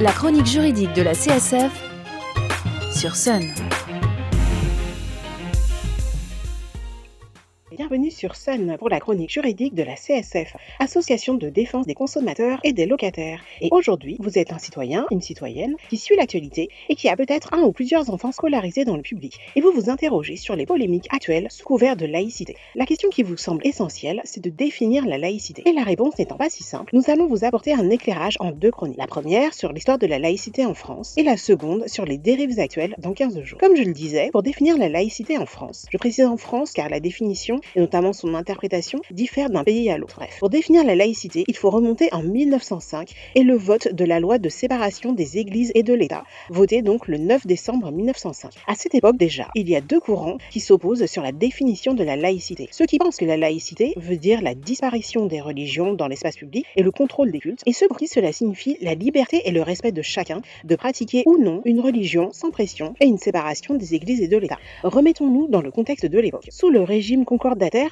La chronique juridique de la CSF sur Sun. Bienvenue sur Sun pour la chronique juridique de la CSF, Association de défense des consommateurs et des locataires. Et aujourd'hui, vous êtes un citoyen, une citoyenne qui suit l'actualité et qui a peut-être un ou plusieurs enfants scolarisés dans le public. Et vous vous interrogez sur les polémiques actuelles sous couvert de laïcité. La question qui vous semble essentielle, c'est de définir la laïcité. Et la réponse n'étant pas si simple, nous allons vous apporter un éclairage en deux chroniques. La première sur l'histoire de la laïcité en France et la seconde sur les dérives actuelles dans 15 jours. Comme je le disais, pour définir la laïcité en France, je précise en France car la définition et notamment son interprétation, diffèrent d'un pays à l'autre. Bref, pour définir la laïcité, il faut remonter en 1905 et le vote de la loi de séparation des églises et de l'État, votée donc le 9 décembre 1905. À cette époque déjà, il y a deux courants qui s'opposent sur la définition de la laïcité. Ceux qui pensent que la laïcité veut dire la disparition des religions dans l'espace public et le contrôle des cultes, et ceux pour qui cela signifie la liberté et le respect de chacun de pratiquer ou non une religion sans pression et une séparation des églises et de l'État. Remettons-nous dans le contexte de l'époque. Sous le régime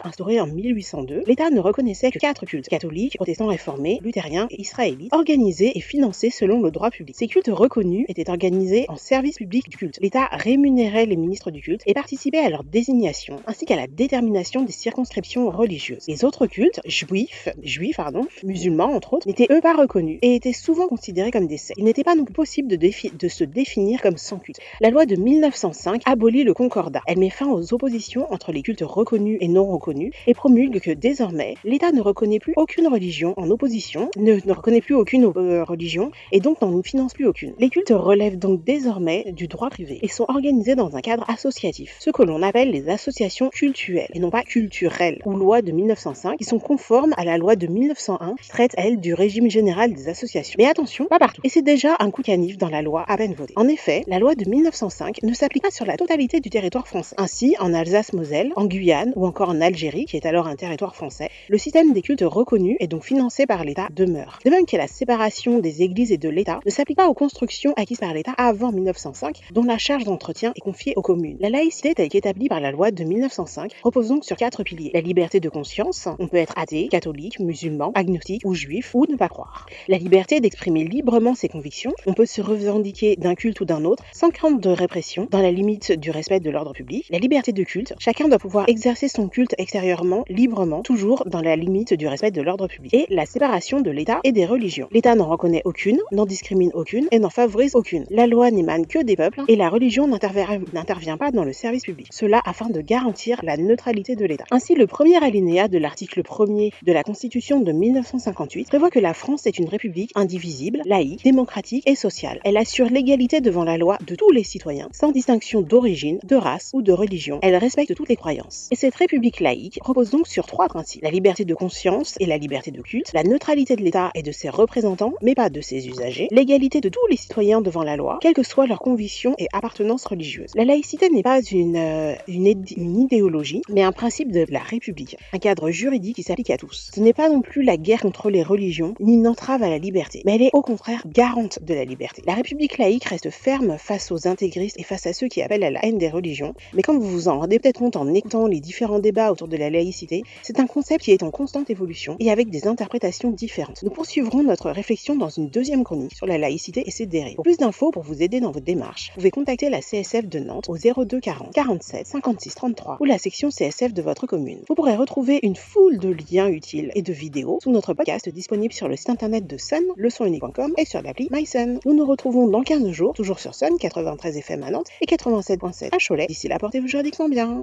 instauré en 1802, l'État ne reconnaissait que quatre cultes catholiques, protestants réformés, luthériens et israélites, organisés et financés selon le droit public. Ces cultes reconnus étaient organisés en service public du culte. L'État rémunérait les ministres du culte et participait à leur désignation ainsi qu'à la détermination des circonscriptions religieuses. Les autres cultes, juifs, juifs pardon, musulmans entre autres, n'étaient eux pas reconnus et étaient souvent considérés comme des sectes. Il n'était pas donc possible de, de se définir comme sans culte. La loi de 1905 abolit le concordat. Elle met fin aux oppositions entre les cultes reconnus et non reconnus et promulgue que désormais l'État ne reconnaît plus aucune religion en opposition, ne, reconnaît plus aucune euh, religion et donc n'en finance plus aucune. Les cultes relèvent donc désormais du droit privé et sont organisés dans un cadre associatif, ce que l'on appelle les associations cultuelles et non pas culturelles, ou loi de 1905 qui sont conformes à la loi de 1901 qui traite elle du régime général des associations. Mais attention, pas partout. Et c'est déjà un coup canif dans la loi à peine votée. En effet, la loi de 1905 ne s'applique pas sur la totalité du territoire français. Ainsi, en Alsace-Moselle, en Guyane ou encore en Algérie, qui est alors un territoire français, le système des cultes reconnus et donc financé par l'État demeure. De même que la séparation des églises et de l'État ne s'applique pas aux constructions acquises par l'État avant 1905, dont la charge d'entretien est confiée aux communes. La laïcité telle qu'établie par la loi de 1905 repose donc sur quatre piliers. La liberté de conscience, on peut être athée, catholique, musulman, agnostique ou juif ou ne pas croire. La liberté d'exprimer librement ses convictions, on peut se revendiquer d'un culte ou d'un autre sans crainte de répression, dans la limite du respect de l'ordre public. La liberté de culte, chacun doit pouvoir exercer son culte extérieurement, librement, toujours dans la limite du respect de l'ordre public. Et la séparation de l'État et des religions. L'État n'en reconnaît aucune, n'en discrimine aucune et n'en favorise aucune. La loi n'émane que des peuples et la religion n'intervient pas dans le service public. Cela afin de garantir la neutralité de l'État. Ainsi, le premier alinéa de l'article 1er de la Constitution de 1958 prévoit que la France est une république indivisible, laïque, démocratique et sociale. Elle assure l'égalité devant la loi de tous les citoyens, sans distinction d'origine, de race ou de religion. Elle respecte toutes les croyances. Et cette république laïque repose donc sur trois principes. La liberté de conscience et la liberté de culte, la neutralité de l'État et de ses représentants, mais pas de ses usagers, l'égalité de tous les citoyens devant la loi, quelles que soient leurs convictions et appartenances religieuses. La laïcité n'est pas une, euh, une idéologie, mais un principe de la République, un cadre juridique qui s'applique à tous. Ce n'est pas non plus la guerre contre les religions, ni une entrave à la liberté, mais elle est au contraire garante de la liberté. La République laïque reste ferme face aux intégristes et face à ceux qui appellent à la haine des religions, mais comme vous vous en rendez peut-être compte en écoutant les différents débats autour de la laïcité, c'est un concept qui est en constante évolution et avec des interprétations différentes. Nous poursuivrons notre réflexion dans une deuxième chronique sur la laïcité et ses dérives. Pour plus d'infos pour vous aider dans votre démarche, vous pouvez contacter la CSF de Nantes au 02 40 47 56 33 ou la section CSF de votre commune. Vous pourrez retrouver une foule de liens utiles et de vidéos sous notre podcast disponible sur le site internet de Sun, leçonunique.com et sur l'appli MySun. Nous nous retrouvons dans 15 jours, toujours sur Sun 93 FM à Nantes et 87.7 à Cholet. D'ici là, portez-vous juridiquement bien.